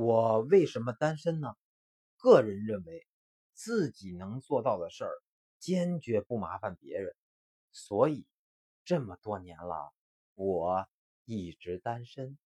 我为什么单身呢？个人认为自己能做到的事儿坚决不麻烦别人。所以这么多年了我一直单身。